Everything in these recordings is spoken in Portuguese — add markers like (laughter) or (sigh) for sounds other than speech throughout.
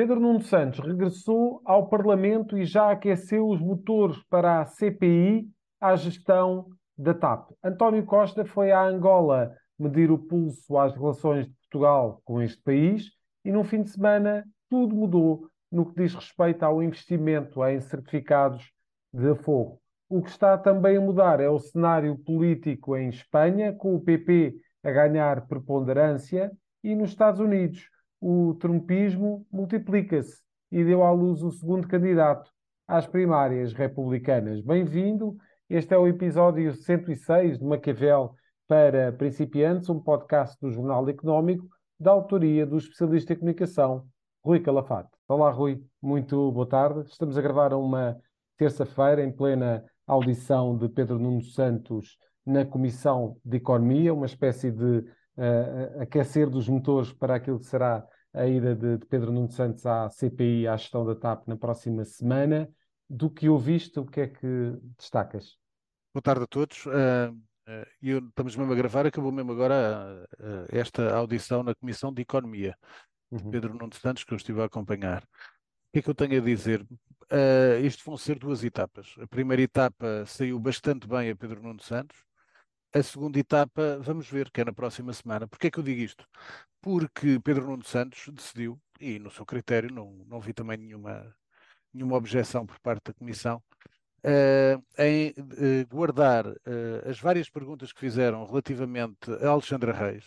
Pedro Nuno Santos regressou ao Parlamento e já aqueceu os motores para a CPI à gestão da TAP. António Costa foi à Angola medir o pulso às relações de Portugal com este país e no fim de semana tudo mudou no que diz respeito ao investimento em certificados de aforro. O que está também a mudar é o cenário político em Espanha, com o PP a ganhar preponderância, e nos Estados Unidos o trumpismo multiplica-se e deu à luz o segundo candidato às primárias republicanas. Bem-vindo, este é o episódio 106 de Maquiavel para principiantes, um podcast do Jornal Económico, da autoria do especialista em comunicação, Rui Calafate. Olá, Rui, muito boa tarde. Estamos a gravar uma terça-feira, em plena audição de Pedro Nuno Santos na Comissão de Economia, uma espécie de uh, aquecer dos motores para aquilo que será a ida de, de, Pedro Nuno Santos à CPI, à gestão da TAP, na próxima semana. Do que ouviste, o que é que destacas? Boa tarde a todos. Uh, Uh, e estamos mesmo a gravar, acabou mesmo agora uh, esta audição na Comissão de Economia, uhum. de Pedro Nuno Santos, que eu estive a acompanhar. O que é que eu tenho a dizer? Uh, isto vão ser duas etapas. A primeira etapa saiu bastante bem a Pedro Nuno Santos. A segunda etapa, vamos ver, que é na próxima semana. Porquê é que eu digo isto? Porque Pedro Nuno Santos decidiu, e no seu critério não, não vi também nenhuma, nenhuma objeção por parte da Comissão, uh, em uh, guardar uh, as várias perguntas que fizeram relativamente a Alexandra Reis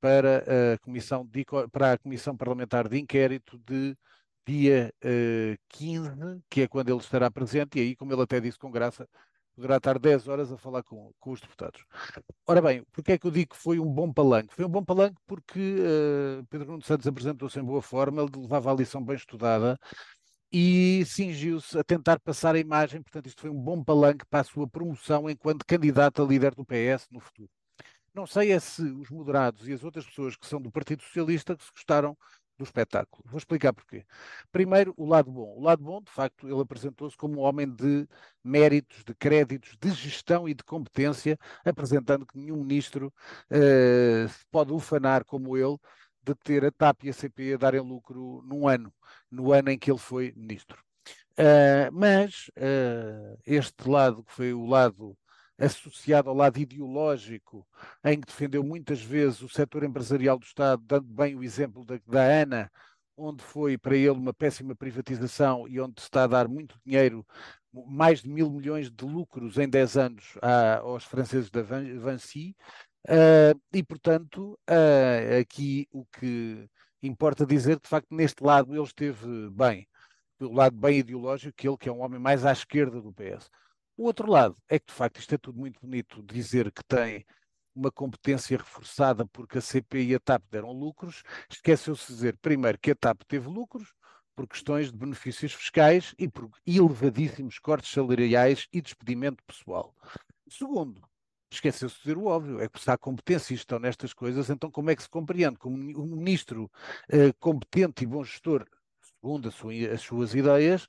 para a Comissão, de, para a Comissão Parlamentar de Inquérito de dia 15, que é quando ele estará presente, e aí, como ele até disse com graça, poderá estar 10 horas a falar com, com os deputados. Ora bem, porque é que eu digo que foi um bom palanque? Foi um bom palanque porque uh, Pedro Nuno Santos apresentou-se em boa forma, ele levava a lição bem estudada e cingiu-se a tentar passar a imagem, portanto, isto foi um bom palanque para a sua promoção enquanto candidato a líder do PS no futuro. Não sei é se os moderados e as outras pessoas que são do Partido Socialista que se gostaram do espetáculo. Vou explicar porquê. Primeiro, o lado bom. O lado bom, de facto, ele apresentou-se como um homem de méritos, de créditos, de gestão e de competência, apresentando que nenhum ministro uh, pode ufanar como ele de ter a TAP e a CP a darem lucro num ano, no ano em que ele foi ministro. Uh, mas uh, este lado, que foi o lado associado ao lado ideológico, em que defendeu muitas vezes o setor empresarial do Estado, dando bem o exemplo da, da ANA, onde foi para ele uma péssima privatização e onde se está a dar muito dinheiro, mais de mil milhões de lucros em 10 anos à, aos franceses da Vinci, Uh, e, portanto, uh, aqui o que importa dizer, de facto, neste lado ele esteve bem, pelo lado bem ideológico, que ele que é um homem mais à esquerda do PS. O outro lado é que, de facto, isto é tudo muito bonito dizer que tem uma competência reforçada porque a CP e a TAP deram lucros, esqueceu-se de dizer, primeiro, que a TAP teve lucros por questões de benefícios fiscais e por elevadíssimos cortes salariais e despedimento pessoal. Segundo, esqueceu-se de dizer o óbvio, é que se há competência e estão nestas coisas, então como é que se compreende como um ministro uh, competente e bom gestor, segundo sua, as suas ideias,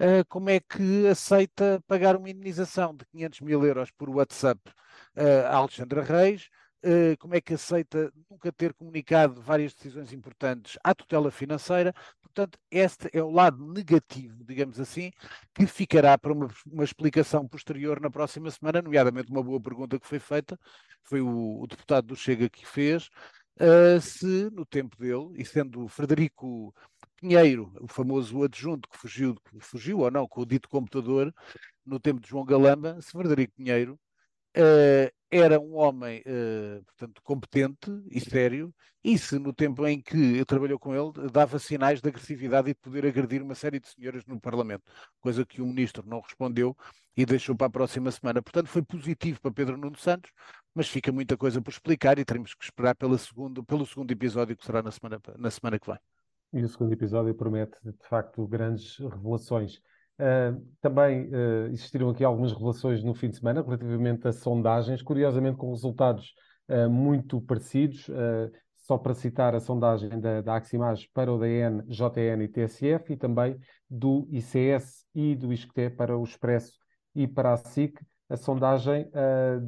uh, como é que aceita pagar uma indenização de 500 mil euros por WhatsApp uh, a Alexandra Reis, Uh, como é que aceita nunca ter comunicado várias decisões importantes à tutela financeira. Portanto, este é o lado negativo, digamos assim, que ficará para uma, uma explicação posterior na próxima semana, nomeadamente uma boa pergunta que foi feita, foi o, o deputado do Chega que fez, se no tempo dele, e sendo Frederico Pinheiro, o famoso adjunto que fugiu, que fugiu ou não com o dito computador, no tempo de João Galamba, se Frederico Pinheiro uh, era um homem, uh, portanto, competente e sério, e se no tempo em que trabalhou com ele dava sinais de agressividade e de poder agredir uma série de senhoras no Parlamento, coisa que o ministro não respondeu e deixou para a próxima semana. Portanto, foi positivo para Pedro Nuno Santos, mas fica muita coisa por explicar e teremos que esperar pela segundo, pelo segundo episódio que será na semana, na semana que vem. E o segundo episódio promete, de facto, grandes revelações. Uh, também uh, existiram aqui algumas revelações no fim de semana relativamente a sondagens, curiosamente com resultados uh, muito parecidos. só para citar a sondagem da, da Aximage para o DN, JN e TSF e também do ICS e do ISCTE para o Expresso e para a SIC. A sondagem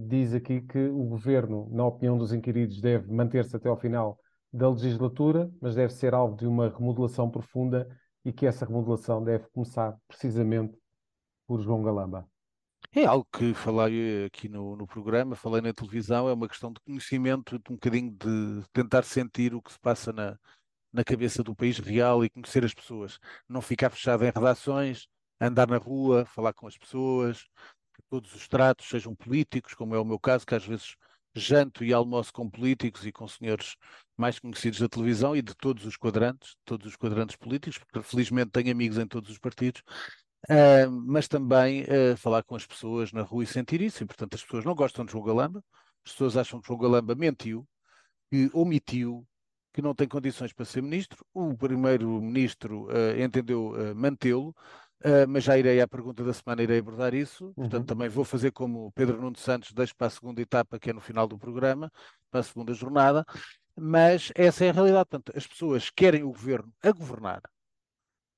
diz aqui que o governo, na opinião dos inquiridos, deve manter-se até ao final da legislatura, mas deve ser alvo de uma remodelação profunda e que essa remodelação deve começar precisamente por João Galamba. É algo que falei aqui no, no programa, falei na televisão, é uma questão de conhecimento, de um bocadinho de tentar sentir o que se passa na, na cabeça do país real e conhecer as pessoas. Não ficar fechado em redações, andar na rua, falar com as pessoas, todos os tratos sejam políticos, como é o meu caso, que às vezes janto e almoço com políticos e com senhores mais conhecidos da televisão e de todos os quadrantes, todos os quadrantes políticos, porque felizmente tenho amigos em todos os partidos, uh, mas também uh, falar com as pessoas na rua e sentir isso. E, portanto, as pessoas não gostam de João Galamba, as pessoas acham que João Galamba mentiu, que omitiu, que não tem condições para ser ministro. O primeiro-ministro uh, entendeu mantê-lo. Uh, mas já irei à pergunta da semana, irei abordar isso. Portanto, uhum. também vou fazer como Pedro Nuno Santos, deixo para a segunda etapa, que é no final do programa, para a segunda jornada. Mas essa é a realidade. Portanto, as pessoas querem o governo a governar,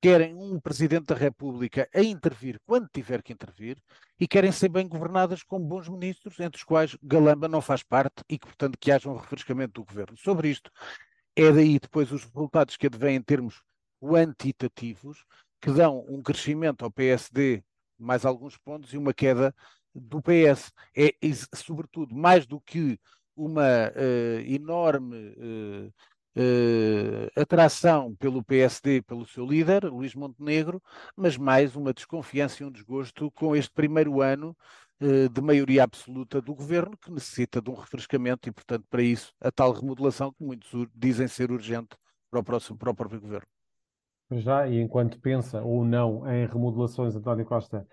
querem um Presidente da República a intervir quando tiver que intervir e querem ser bem governadas com bons ministros, entre os quais Galamba não faz parte e que, portanto, que haja um refrescamento do governo. Sobre isto, é daí depois os resultados que advêm em termos quantitativos, que dão um crescimento ao PSD mais alguns pontos e uma queda do PS. É, é sobretudo, mais do que uma uh, enorme uh, uh, atração pelo PSD, pelo seu líder, Luís Montenegro, mas mais uma desconfiança e um desgosto com este primeiro ano de maioria absoluta do governo, que necessita de um refrescamento e, portanto, para isso, a tal remodelação que muitos dizem ser urgente para o, próximo, para o próprio governo. Já, e enquanto pensa ou não em remodelações, António Costa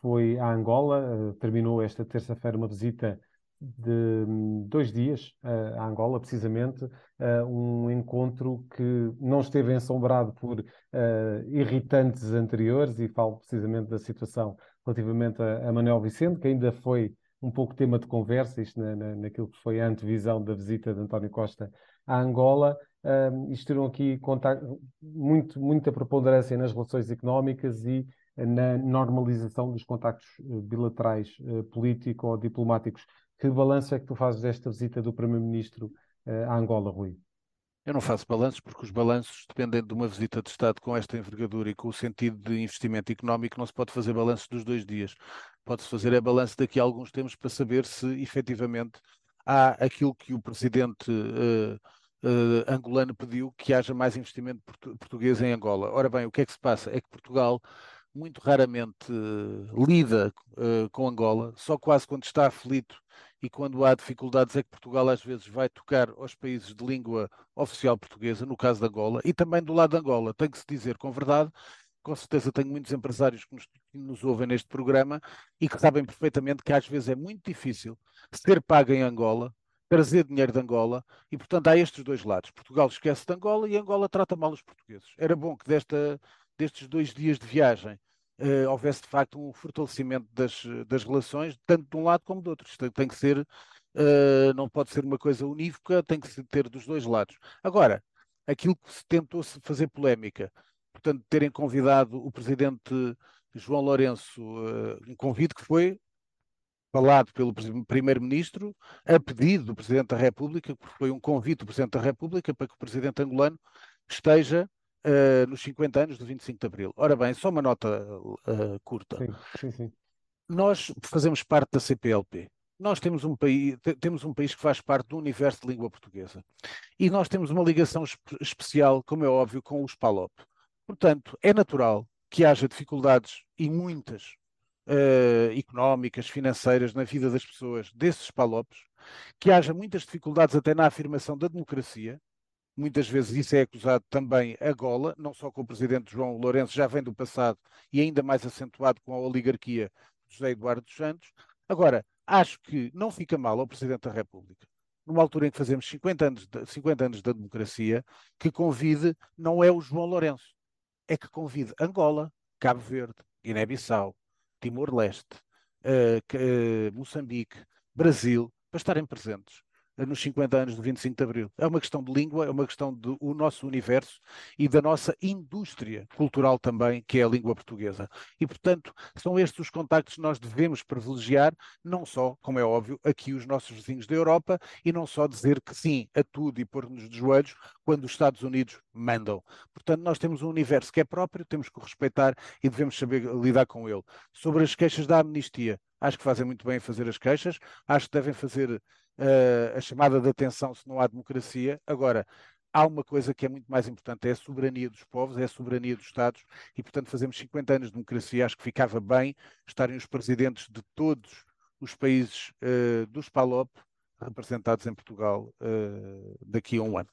foi à Angola, terminou esta terça-feira uma visita de hum, dois dias uh, a Angola, precisamente, uh, um encontro que não esteve ensombrado por uh, irritantes anteriores, e falo precisamente da situação relativamente a, a Manuel Vicente, que ainda foi um pouco tema de conversa, isto na, na, naquilo que foi a antevisão da visita de António Costa à Angola. Uh, isto terão aqui muito, muita preponderância nas relações económicas e na normalização dos contactos bilaterais político ou diplomáticos que balanço é que tu fazes desta visita do Primeiro-Ministro uh, Angola, Rui? Eu não faço balanços porque os balanços dependem de uma visita de Estado com esta envergadura e com o sentido de investimento económico, não se pode fazer balanço dos dois dias. Pode-se fazer é balanço daqui a alguns tempos para saber se efetivamente há aquilo que o Presidente uh, uh, angolano pediu, que haja mais investimento português em Angola. Ora bem, o que é que se passa? É que Portugal muito raramente uh, lida uh, com Angola, só quase quando está aflito e quando há dificuldades é que Portugal às vezes vai tocar aos países de língua oficial portuguesa, no caso de Angola, e também do lado de Angola. Tem que se dizer com verdade, com certeza tenho muitos empresários que nos, que nos ouvem neste programa e que sabem perfeitamente que às vezes é muito difícil ser pago em Angola, trazer dinheiro de Angola, e portanto há estes dois lados. Portugal esquece de Angola e Angola trata mal os portugueses. Era bom que desta destes dois dias de viagem uh, houvesse de facto um fortalecimento das, das relações, tanto de um lado como do outro. Isto tem que ser, uh, não pode ser uma coisa unívoca, tem que ter dos dois lados. Agora, aquilo que se tentou -se fazer polémica, portanto, terem convidado o presidente João Lourenço, uh, um convite que foi falado pelo primeiro-ministro, a pedido do Presidente da República, porque foi um convite do Presidente da República para que o Presidente angolano esteja uh, nos 50 anos do 25 de Abril. Ora bem, só uma nota uh, curta. Sim, sim, sim. Nós fazemos parte da CPLP. Nós temos um, país, temos um país que faz parte do universo de língua portuguesa. E nós temos uma ligação especial, como é óbvio, com os PALOP. Portanto, é natural que haja dificuldades, e muitas, uh, económicas, financeiras, na vida das pessoas desses PALOPs, que haja muitas dificuldades até na afirmação da democracia, Muitas vezes isso é acusado também a gola, não só com o presidente João Lourenço, já vem do passado e ainda mais acentuado com a oligarquia José Eduardo dos Santos. Agora, acho que não fica mal ao Presidente da República, numa altura em que fazemos 50 anos, de, 50 anos da democracia, que convide, não é o João Lourenço, é que convide Angola, Cabo Verde, Guiné-Bissau, Timor-Leste, uh, uh, Moçambique, Brasil, para estarem presentes nos 50 anos do 25 de Abril. É uma questão de língua, é uma questão do nosso universo e da nossa indústria cultural também, que é a língua portuguesa. E, portanto, são estes os contactos que nós devemos privilegiar, não só, como é óbvio, aqui os nossos vizinhos da Europa e não só dizer que sim a tudo e pôr-nos de joelhos quando os Estados Unidos mandam. Portanto, nós temos um universo que é próprio, temos que o respeitar e devemos saber lidar com ele. Sobre as queixas da amnistia, acho que fazem muito bem em fazer as queixas, acho que devem fazer uh, a chamada de atenção se não há democracia. Agora, há uma coisa que é muito mais importante, é a soberania dos povos, é a soberania dos Estados, e portanto fazemos 50 anos de democracia, acho que ficava bem estarem os presidentes de todos os países uh, dos PALOP representados em Portugal uh, daqui a um ano.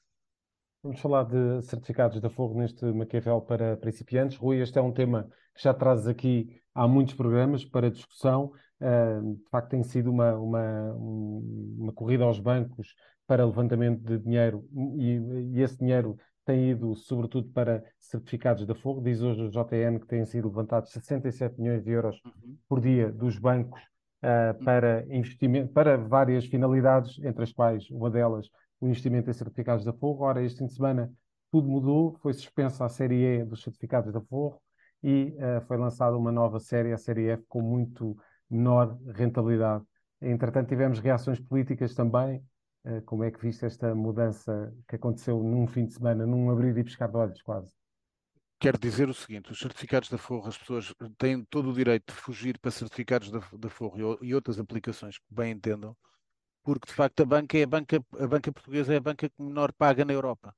Vamos falar de certificados da Forro neste Maquiavel para principiantes. Rui, este é um tema que já trazes aqui há muitos programas para discussão. Uh, de facto, tem sido uma, uma, uma corrida aos bancos para levantamento de dinheiro e, e, esse dinheiro tem ido sobretudo para certificados da Forro. Diz hoje o JN que têm sido levantados 67 milhões de euros uhum. por dia dos bancos uh, para investimento, para várias finalidades, entre as quais uma delas o investimento em certificados da Forro. Ora, este fim de semana tudo mudou, foi suspensa a série E dos certificados da Forro e uh, foi lançada uma nova série, a série F, com muito menor rentabilidade. Entretanto, tivemos reações políticas também. Uh, como é que viste esta mudança que aconteceu num fim de semana, num abrir e pescar de olhos, quase? Quero dizer o seguinte: os certificados da Forro, as pessoas têm todo o direito de fugir para certificados da, da Forro e outras aplicações que bem entendam, porque de facto a banca é a banca, a banca portuguesa é a banca que menor paga na Europa.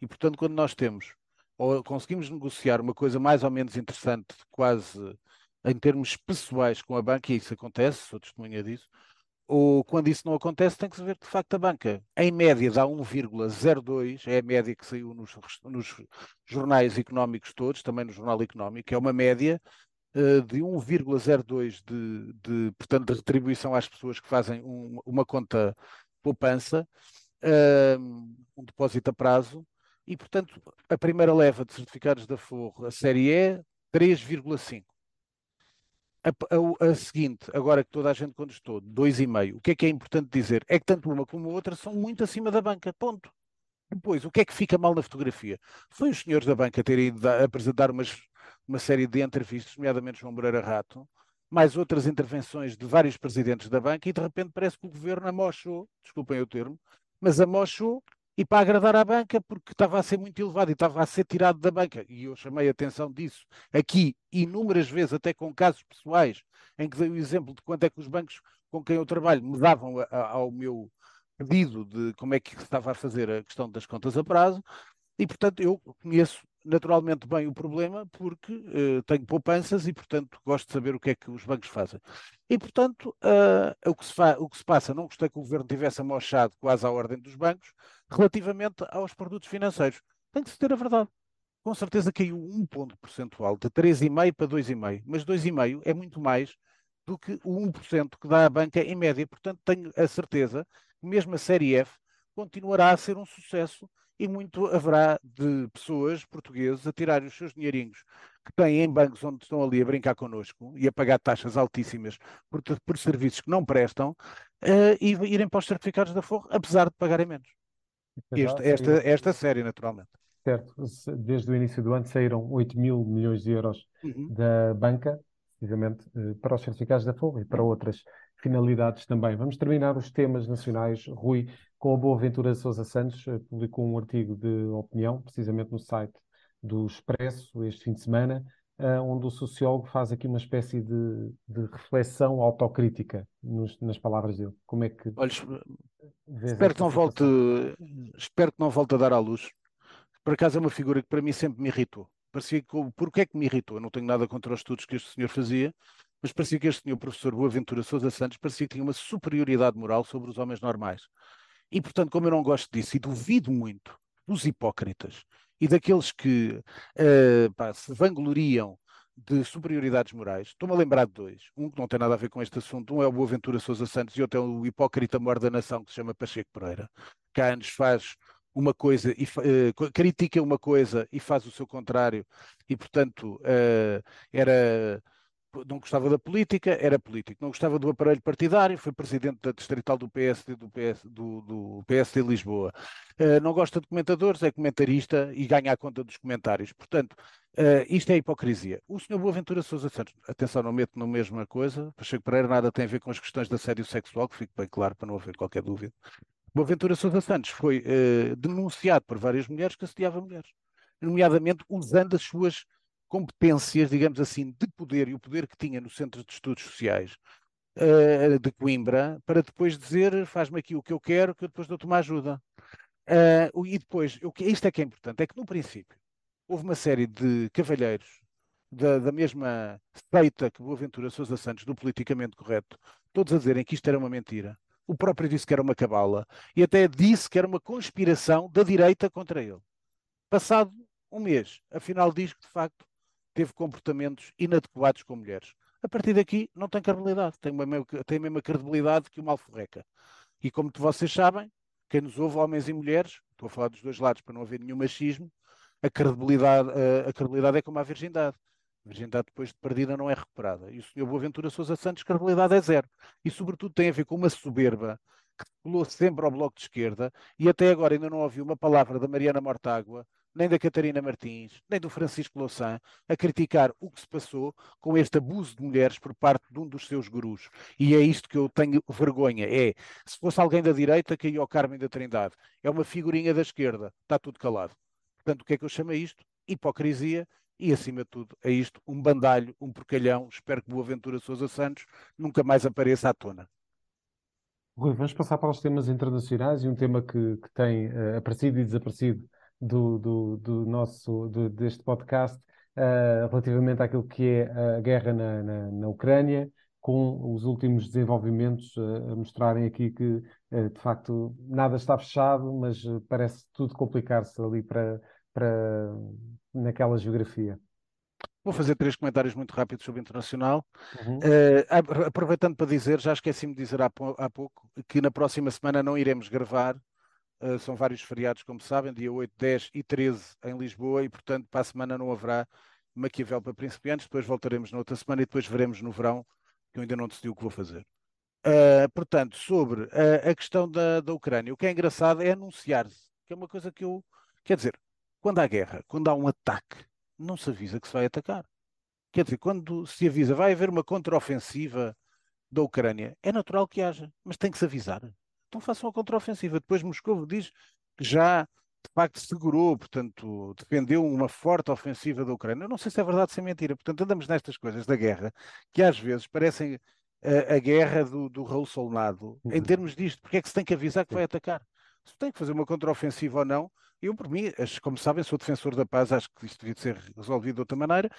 E portanto, quando nós temos ou conseguimos negociar uma coisa mais ou menos interessante, quase em termos pessoais com a banca, e isso acontece, sou testemunha disso, ou quando isso não acontece, tem que se ver de facto a banca, em média, dá 1,02, é a média que saiu nos, nos, jornais económicos todos, também no Jornal Económico, é uma média uh, de 1,02 de, de, portanto, de retribuição às pessoas que fazem um, uma conta poupança, uh, um depósito a prazo, e, portanto, a primeira leva de certificados da Forro, a série E, 3,5. A, a, a, seguinte, agora que toda a gente contestou, 2,5. O que é que é importante dizer? É que tanto uma como a outra são muito acima da banca. Ponto. Depois, o que é que fica mal na fotografia? Foi os senhores da banca terem ido apresentar umas, uma série de entrevistas, nomeadamente João Moreira Rato, mais outras intervenções de vários presidentes da banca, e de repente parece que o governo amochou, desculpem o termo, mas amochou e para agradar à banca, porque estava a ser muito elevado e estava a ser tirado da banca. E eu chamei a atenção disso aqui inúmeras vezes, até com casos pessoais, em que dei o exemplo de quanto é que os bancos com quem eu trabalho me davam a, a, ao meu pedido de como é que estava a fazer a questão das contas a prazo, e portanto eu conheço naturalmente bem o problema porque uh, tenho poupanças e, portanto, gosto de saber o que é que os bancos fazem. E, portanto, uh, o, que o, que se passa, não gostei que o governo tivesse amochado quase à ordem dos bancos relativamente aos produtos financeiros. Tem que se ter a verdade. Com certeza caiu um ponto percentual, de 3,5% para 2,5%, mas 2,5% é muito mais do que o 1% que dá a banca em média. Portanto, tenho a certeza que mesmo a série F continuará a ser um sucesso e muito haverá de pessoas portuguesas a tirarem os seus dinheirinhos que têm em bancos onde estão ali a brincar connosco e a pagar taxas altíssimas por, por serviços que não prestam uh, e irem para os certificados da Forro, apesar de pagarem menos. Este, esta, esta série, naturalmente. Certo, desde o início do ano saíram 8 mil milhões de euros uhum. da banca, precisamente eh, para os certificados da Forro e para outras finalidades também. Vamos terminar os temas nacionais. Rui, com a Boa Ventura Sousa Santos, eh, publicou um artigo de opinião, precisamente no site do Expresso, este fim de semana, uh, onde o sociólogo faz aqui uma espécie de, de reflexão autocrítica nos, nas palavras dele. Como é que. Olha, espero que, não volte, espero que não volte a dar à luz. Por acaso é uma figura que para mim sempre me irritou. Parecia que, porque é que me irritou? Eu não tenho nada contra os estudos que este senhor fazia, mas parecia que este senhor professor Boaventura Sousa Santos parecia que tinha uma superioridade moral sobre os homens normais. E, portanto, como eu não gosto disso e duvido muito dos hipócritas e daqueles que uh, pá, se vangloriam de superioridades morais, estou-me a lembrar de dois. Um que não tem nada a ver com este assunto, um é o Boaventura Sousa Santos e outro é o hipócrita mor da nação que se chama Pacheco Pereira, que há anos faz uma coisa e uh, critica uma coisa e faz o seu contrário e portanto uh, era não gostava da política, era político. Não gostava do aparelho partidário, foi presidente da distrital do PSD, do, PS, do, do PSD Lisboa. Uh, não gosta de comentadores, é comentarista e ganha a conta dos comentários. Portanto, uh, isto é hipocrisia. O senhor Boaventura Sousa Santos, atenção, não meto na mesma coisa, Pacheco Pereira nada tem a ver com as questões de assédio sexual, que fique bem claro para não haver qualquer dúvida. Boaventura Sousa Santos foi uh, denunciado por várias mulheres que assediava mulheres, nomeadamente usando as suas competências, digamos assim, de poder e o poder que tinha no Centro de Estudos Sociais uh, de Coimbra, para depois dizer faz-me aqui o que eu quero, que eu depois dou-te uma ajuda. Uh, e depois, eu, isto é que é importante, é que no princípio houve uma série de cavalheiros da, da mesma seita que Boaventura Sousa Santos, do politicamente correto, todos a dizerem que isto era uma mentira. O próprio disse que era uma cabala e até disse que era uma conspiração da direita contra ele. Passado um mês, afinal diz que de facto teve comportamentos inadequados com mulheres. A partir daqui não tem credibilidade, tem, uma, tem a mesma credibilidade que uma alforreca. E como vocês sabem, quem nos ouve, homens e mulheres, estou a falar dos dois lados para não haver nenhum machismo, a credibilidade, a, a credibilidade é como a virgindade. A virgindade depois de perdida não é recuperada. E o senhor Boaventura Sousa Santos, credibilidade é zero. E sobretudo tem a ver com uma soberba que colou sempre ao Bloco de Esquerda e até agora ainda não ouvi uma palavra da Mariana Mortágua, nem da Catarina Martins, nem do Francisco Louçã, a criticar o que se passou com este abuso de mulheres por parte de um dos seus gurus. E é isto que eu tenho vergonha. É, se fosse alguém da direita, caiu ao Carmen da Trindade. É uma figurinha da esquerda. Está tudo calado. Portanto, o que é que eu chamo a isto? Hipocrisia e, acima de tudo, a isto um bandalho, um porcalhão. Espero que Boaventura Sousa Santos nunca mais apareça à tona. Rui, vamos passar para os temas internacionais e um tema que, que tem uh, aparecido e desaparecido do, do, do nosso, do, deste podcast uh, relativamente àquilo que é a guerra na, na, na Ucrânia, com os últimos desenvolvimentos uh, a mostrarem aqui que, uh, de facto, nada está fechado, mas parece tudo complicar-se ali para, para naquela geografia. Vou fazer três comentários muito rápidos sobre o internacional. Uhum. Uh, aproveitando para dizer, já esqueci-me de dizer há, há, pouco, que na próxima semana não iremos gravar Uh, são vários feriados, como sabem, dia 8, 10 e 13 em Lisboa, e portanto para a semana não haverá Maquiavel para principiantes. Depois voltaremos na outra semana e depois veremos no verão, que eu ainda não decidi o que vou fazer. Uh, portanto, sobre a, a questão da, da Ucrânia, o que é engraçado é anunciar-se, que é uma coisa que eu. Quer dizer, quando há guerra, quando há um ataque, não se avisa que se vai atacar. Quer dizer, quando se avisa vai haver uma contraofensiva da Ucrânia, é natural que haja, mas tem que se avisar então façam a contraofensiva. Depois Moscou diz que já de facto segurou, portanto, defendeu uma forte ofensiva da Ucrânia. Eu não sei se é verdade ou se é mentira. Portanto, andamos nestas coisas da guerra que às vezes parecem a, a guerra do, do Raul Solnado uhum. em termos disto. Porque é que se tem que avisar que vai atacar? Se tem que fazer uma contraofensiva ou não, eu, por mim, como sabem, sou defensor da paz, acho que isto devia ser resolvido de outra maneira,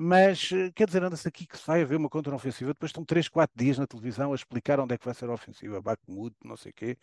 mas eh, quer dizer, anda-se aqui que se vai haver uma contraofensiva, depois estão 3, 4 dias na televisão a explicar onde é que vai ser a ofensiva, Bakhmut, não sei o quê.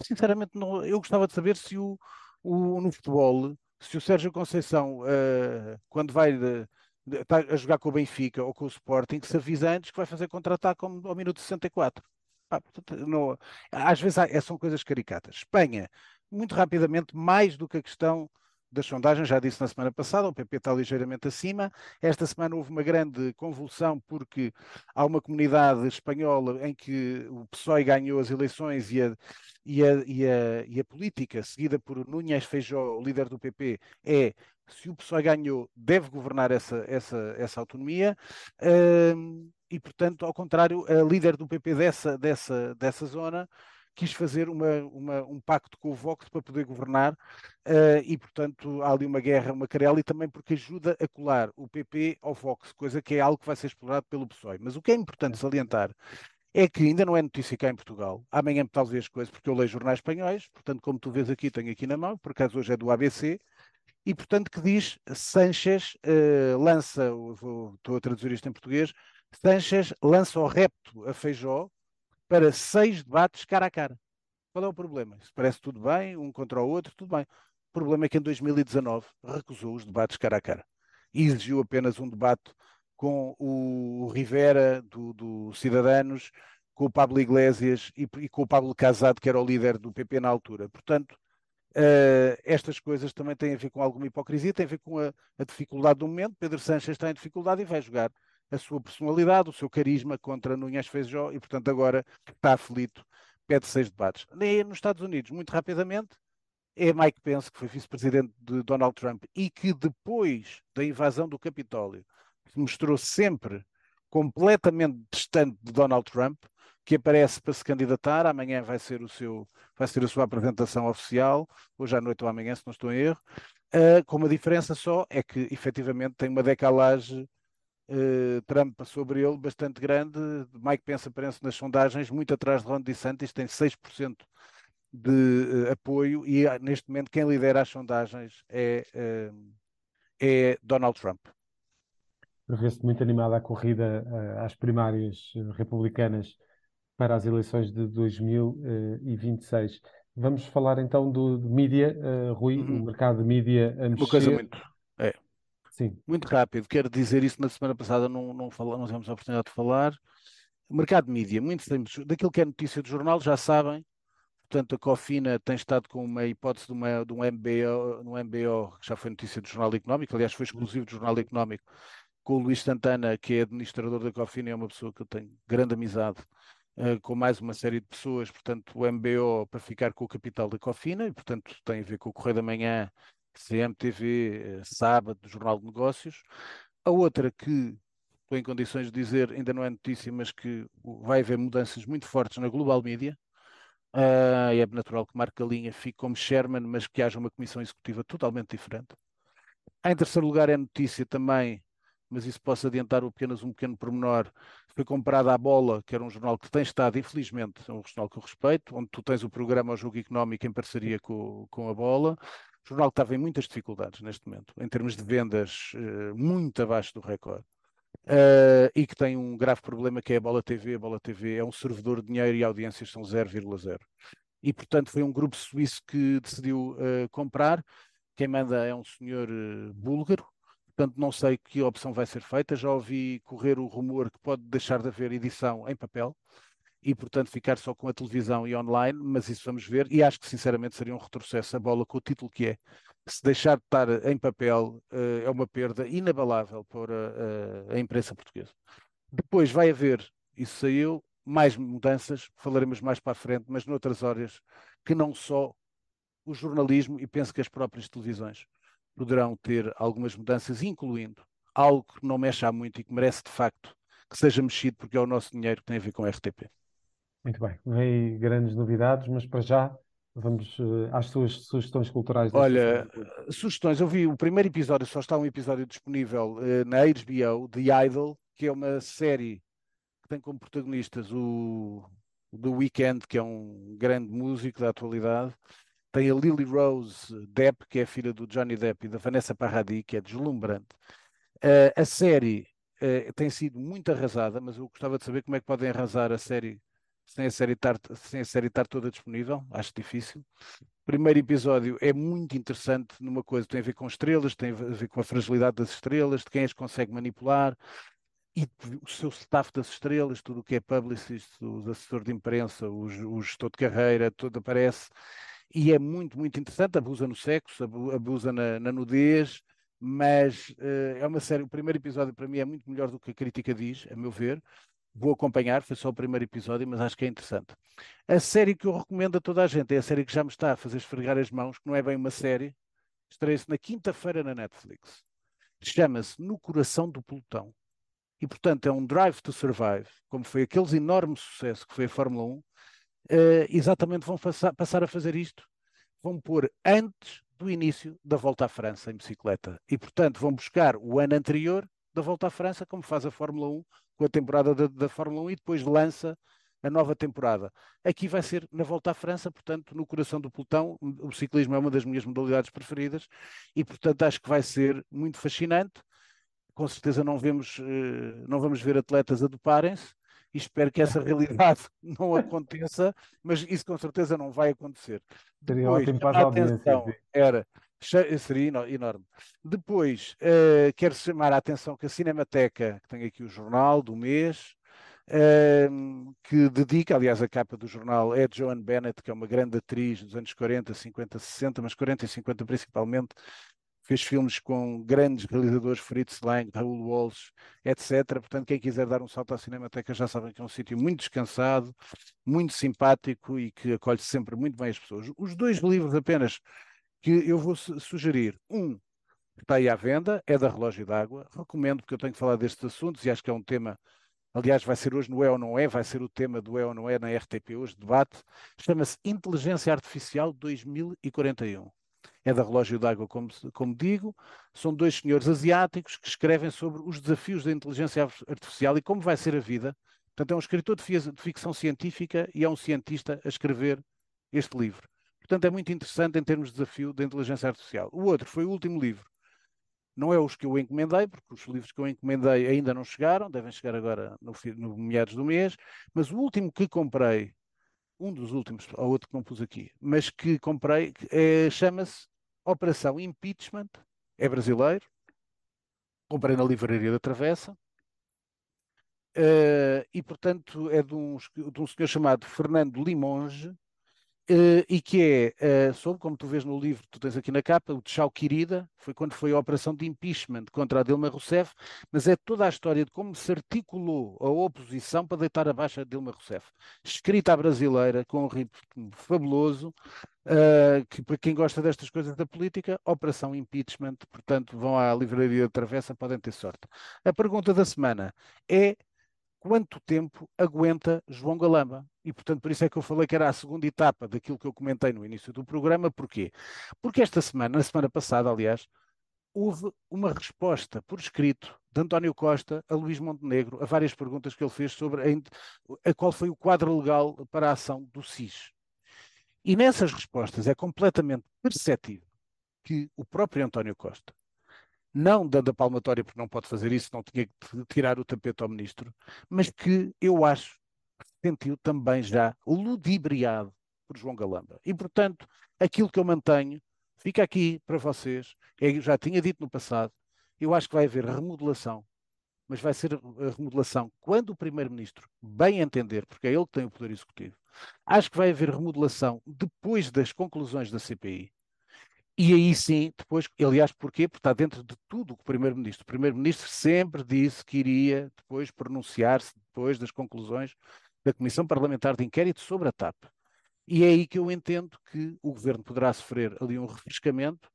Sinceramente, não, eu gostava de saber se o, o, no futebol, se o Sérgio Conceição, uh, quando vai de, de, está a jogar com o Benfica ou com o Sporting, se avisa antes que vai fazer contra-ataque ao, minuto 64. Pá, portanto, não, às vezes há, são coisas caricatas. Espanha, muito rapidamente, mais do que a questão das sondagens, já disse na semana passada, o PP está ligeiramente acima. Esta semana houve uma grande convulsão porque há uma comunidade espanhola em que o PSOE ganhou as eleições e a, e a, e a, e a política seguida por Núñez Feijó, líder do PP, é se o PSOE ganhou, deve governar essa, essa, essa autonomia. e, portanto, ao contrário, a líder do PP dessa, dessa, dessa zona quis fazer uma, uma, um pacto com o Vox para poder governar uh, e, portanto, há ali uma guerra, uma querela e também porque ajuda a colar o PP ao Vox, coisa que é algo que vai ser explorado pelo PSOE. Mas o que é importante salientar é que ainda não é notícia cá em Portugal. Amanhã talvez coisa, porque eu leio jornais espanhóis, portanto, como tu vês aqui, tenho aqui na mão, por acaso hoje é do ABC, e portanto que diz Sanchez uh, lança, vou, estou a traduzir isto em português, Sanchez lança o repto a Feijó para seis debates cara a cara. Qual é o problema? Isso parece tudo bem, um contra o outro, tudo bem. O problema é que em 2019 recusou os debates cara a cara e exigiu apenas um debate com o Rivera do, do Cidadanos, com o Pablo Iglesias e, e, com o Pablo Casado, que era o líder do PP na altura. Portanto, uh, estas coisas também têm a ver com alguma hipocrisia, têm a ver com a, a dificuldade do momento. Pedro Sanches está em dificuldade e vai jogar a sua personalidade, o seu carisma contra Nunhas Feijó e, portanto, agora está aflito, pede seis debates. Nem nos Estados Unidos, muito rapidamente, é Mike Pence, que foi vice-presidente de Donald Trump e que depois da invasão do Capitólio se mostrou sempre completamente distante de Donald Trump, que aparece para se candidatar, amanhã vai ser o seu, vai ser a sua apresentação oficial, hoje à noite ou amanhã, se não estou em erro, uh, com uma diferença só, é que efetivamente tem uma decalagem uh, Trump sobre ele bastante grande, Mike Pence aparece nas sondagens muito atrás de Ron DeSantis, tem 6% de uh, apoio e neste momento quem lidera as sondagens é, é Donald Trump prevê-se muito animada a corrida às primárias republicanas para as eleições de 2026. Vamos falar então do, do mídia, Rui, uhum. o mercado de mídia a mexer. Uma coisa muito, Sim. muito rápido. Quero dizer isso na semana passada, não, não, fala, não tivemos a oportunidade de falar. Mercado de mídia, muito. Daquilo que é notícia do jornal, já sabem. Portanto, a Cofina tem estado com uma hipótese de, uma, de um, MBO, um MBO, que já foi notícia do Jornal Económico, aliás, foi exclusivo do Jornal Económico, com o Luís Santana, que é administrador da Cofina, é uma pessoa que eu tenho grande amizade, uh, com mais uma série de pessoas, portanto, o MBO para ficar com o capital da Cofina, e portanto tem a ver com o Correio da Manhã, CMTV, uh, Sábado, Jornal de Negócios. A outra que estou em condições de dizer, ainda não é notícia, mas que vai haver mudanças muito fortes na Global Media. Uh, é natural que Marco Linha fique como chairman, mas que haja uma comissão executiva totalmente diferente. Em terceiro lugar, é notícia também mas isso posso adiantar apenas um pequeno pormenor. Foi comprada a Bola, que era um jornal que tem estado, infelizmente, é um jornal que eu respeito, onde tu tens o programa ao jogo económico em parceria com, com a Bola. O jornal estava em muitas dificuldades neste momento, em termos de vendas eh, muito abaixo do recorde. Uh, e que tem um grave problema que é a Bola TV. A Bola TV é um servidor de dinheiro e audiências são 0,0. E, portanto, foi um grupo suíço que decidiu uh, comprar. Quem manda é um senhor uh, búlgaro, Portanto, não sei que opção vai ser feita. Já ouvi correr o rumor que pode deixar de haver edição em papel e, portanto, ficar só com a televisão e online, mas isso vamos ver. E acho que, sinceramente, seria um retrocesso a bola com o título que é. Se deixar de estar em papel, uh, é uma perda inabalável para uh, a imprensa portuguesa. Depois vai haver, isso saiu, mais mudanças, falaremos mais para a frente, mas noutras horas, que não só o jornalismo e penso que as próprias televisões poderão ter algumas mudanças, incluindo algo que não mexe há muito e que merece de facto que seja mexido, porque é o nosso dinheiro que tem a ver com a RTP. Muito bem, vem grandes novidades, mas para já vamos uh, às suas sugestões culturais. Olha, sugestões, eu vi o primeiro episódio, só está um episódio disponível uh, na HBO, The Idol, que é uma série que tem como protagonistas o The Weeknd, que é um grande músico da atualidade, tem a Lily Rose Depp, que é a filha do Johnny Depp, e da Vanessa Paradis, que é deslumbrante. Uh, a série tem sido muito arrasada, mas eu gostava de saber como é que podem arrasar a série sem a série estar, sem a série estar toda disponível. Acho difícil. O primeiro episódio é muito interessante numa coisa, tem a ver com estrelas, tem a ver com a fragilidade das estrelas, de quem as consegue manipular, e o seu staff das estrelas, tudo o que é publicist, o assessor de imprensa, o, o gestor de carreira, tudo aparece e é muito, muito interessante. Abusa no sexo, abusa na, na nudez, mas uh, é uma série. O primeiro episódio para mim é muito melhor do que a crítica diz, a meu ver. Vou acompanhar, foi só o primeiro episódio, mas acho que é interessante. A série que eu recomendo a toda a gente é a série que já me está a fazer esfregar as mãos, que não é bem uma série, estreia-se na quinta-feira na Netflix. Chama-se No Coração do Pelotão. E, portanto, é um drive to survive, como foi aquele enorme sucesso que foi a Fórmula 1, uh, exatamente vão passar, passar a fazer isto. Vão pôr antes do início da volta à França em bicicleta. E, portanto, vão buscar o ano anterior da volta à França, como faz a Fórmula 1, com a temporada da, da Fórmula 1 e depois lança a nova temporada. Aqui vai ser na volta à França, portanto, no coração do pelotão. O ciclismo é uma das minhas modalidades preferidas e, portanto, acho que vai ser muito fascinante. Com certeza não vemos, eh, não vamos ver atletas a doparem-se, e espero que essa realidade (laughs) não aconteça, mas isso com certeza não vai acontecer. Seria Depois, ótimo para a atenção, era seria enorme. Depois, uh, quero chamar a atenção que a Cinemateca, que tem aqui o jornal do mês, uh, que dedica, aliás, a capa do jornal é Joan Bennett, que é uma grande atriz dos anos 40, 50, 60, mas 40 e 50 principalmente, fez filmes com grandes realizadores, Fritz Lang, Raul Walsh, etc. Portanto, quem quiser dar um salto à Cinemateca já sabem que é um sítio muito descansado, muito simpático e que acolhe sempre muito bem as pessoas. Os dois livros apenas que eu vou sugerir, um está aí à venda, é da Relógio d'Água, recomendo porque eu tenho que falar destes assuntos e acho que é um tema aliás, vai ser hoje no É ou Não É, vai ser o tema do É ou Não É na RTP hoje, debate, chama-se Inteligência Artificial 2041. É da Relógio d'Água, como, como digo, são dois senhores asiáticos que escrevem sobre os desafios da inteligência artificial e como vai ser a vida. Portanto, é um escritor de ficção científica e é um cientista a escrever este livro. Portanto, é muito interessante em termos de desafio da inteligência artificial. O outro foi o último livro, não é os que eu encomendei, porque os livros que eu encomendei ainda não chegaram, devem chegar agora no, no meados do mês, mas o último que comprei, um dos últimos, ou outro que não pus aqui, mas que comprei, é, chama-se Operação Impeachment, é brasileiro, comprei na Livraria da Travessa, uh, e portanto é de um, de um senhor chamado Fernando Limonge, Uh, e que é uh, sobre, como tu vês no livro, tu tens aqui na capa, o Tchau Querida, foi quando foi a operação de impeachment contra a Dilma Rousseff, mas é toda a história de como se articulou a oposição para deitar abaixo a Dilma Rousseff. Escrita à brasileira, com um ritmo fabuloso, uh, que para quem gosta destas coisas da política, operação impeachment, portanto vão à livraria da Travessa, podem ter sorte. A pergunta da semana é quanto tempo aguenta João Galamba. E, portanto, por isso é que eu falei que era a segunda etapa daquilo que eu comentei no início do programa. Porquê? Porque esta semana, na semana passada, aliás, houve uma resposta por escrito de António Costa a Luís Montenegro a várias perguntas que ele fez sobre a, a qual foi o quadro legal para a ação do SIS. E nessas respostas é completamente perceptível que o próprio António Costa não dando a palmatória, porque não pode fazer isso, não tinha que tirar o tapete ao ministro, mas que eu acho que se sentiu também já ludibriado por João Galamba. E, portanto, aquilo que eu mantenho fica aqui para vocês, eu já tinha dito no passado, eu acho que vai haver remodelação, mas vai ser a remodelação quando o Primeiro-Ministro bem entender, porque é ele que tem o poder executivo, acho que vai haver remodelação depois das conclusões da CPI, e aí sim, depois, aliás, porquê? Porque está dentro de tudo o que o Primeiro-Ministro. O Primeiro-Ministro sempre disse que iria depois pronunciar-se, depois das conclusões da Comissão Parlamentar de Inquérito sobre a TAP. E é aí que eu entendo que o Governo poderá sofrer ali um refrescamento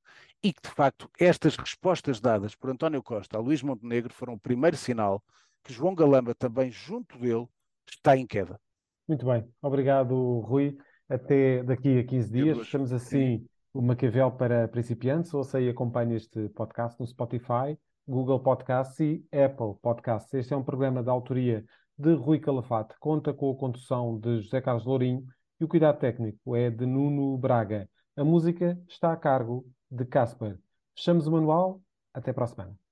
e que, de facto, estas respostas dadas por António Costa a Luís Montenegro foram o primeiro sinal que João Galamba, também junto dele, está em queda. Muito bem. Obrigado, Rui. Até daqui a 15 dias. Estamos assim o Maquiavel para principiantes, ouça e acompanhe este podcast no Spotify, Google Podcasts e Apple Podcasts. Este é um programa de autoria de Rui Calafate, conta com a condução de José Carlos Lourinho e o cuidado técnico é de Nuno Braga. A música está a cargo de Casper. Fechamos o manual, até para a semana.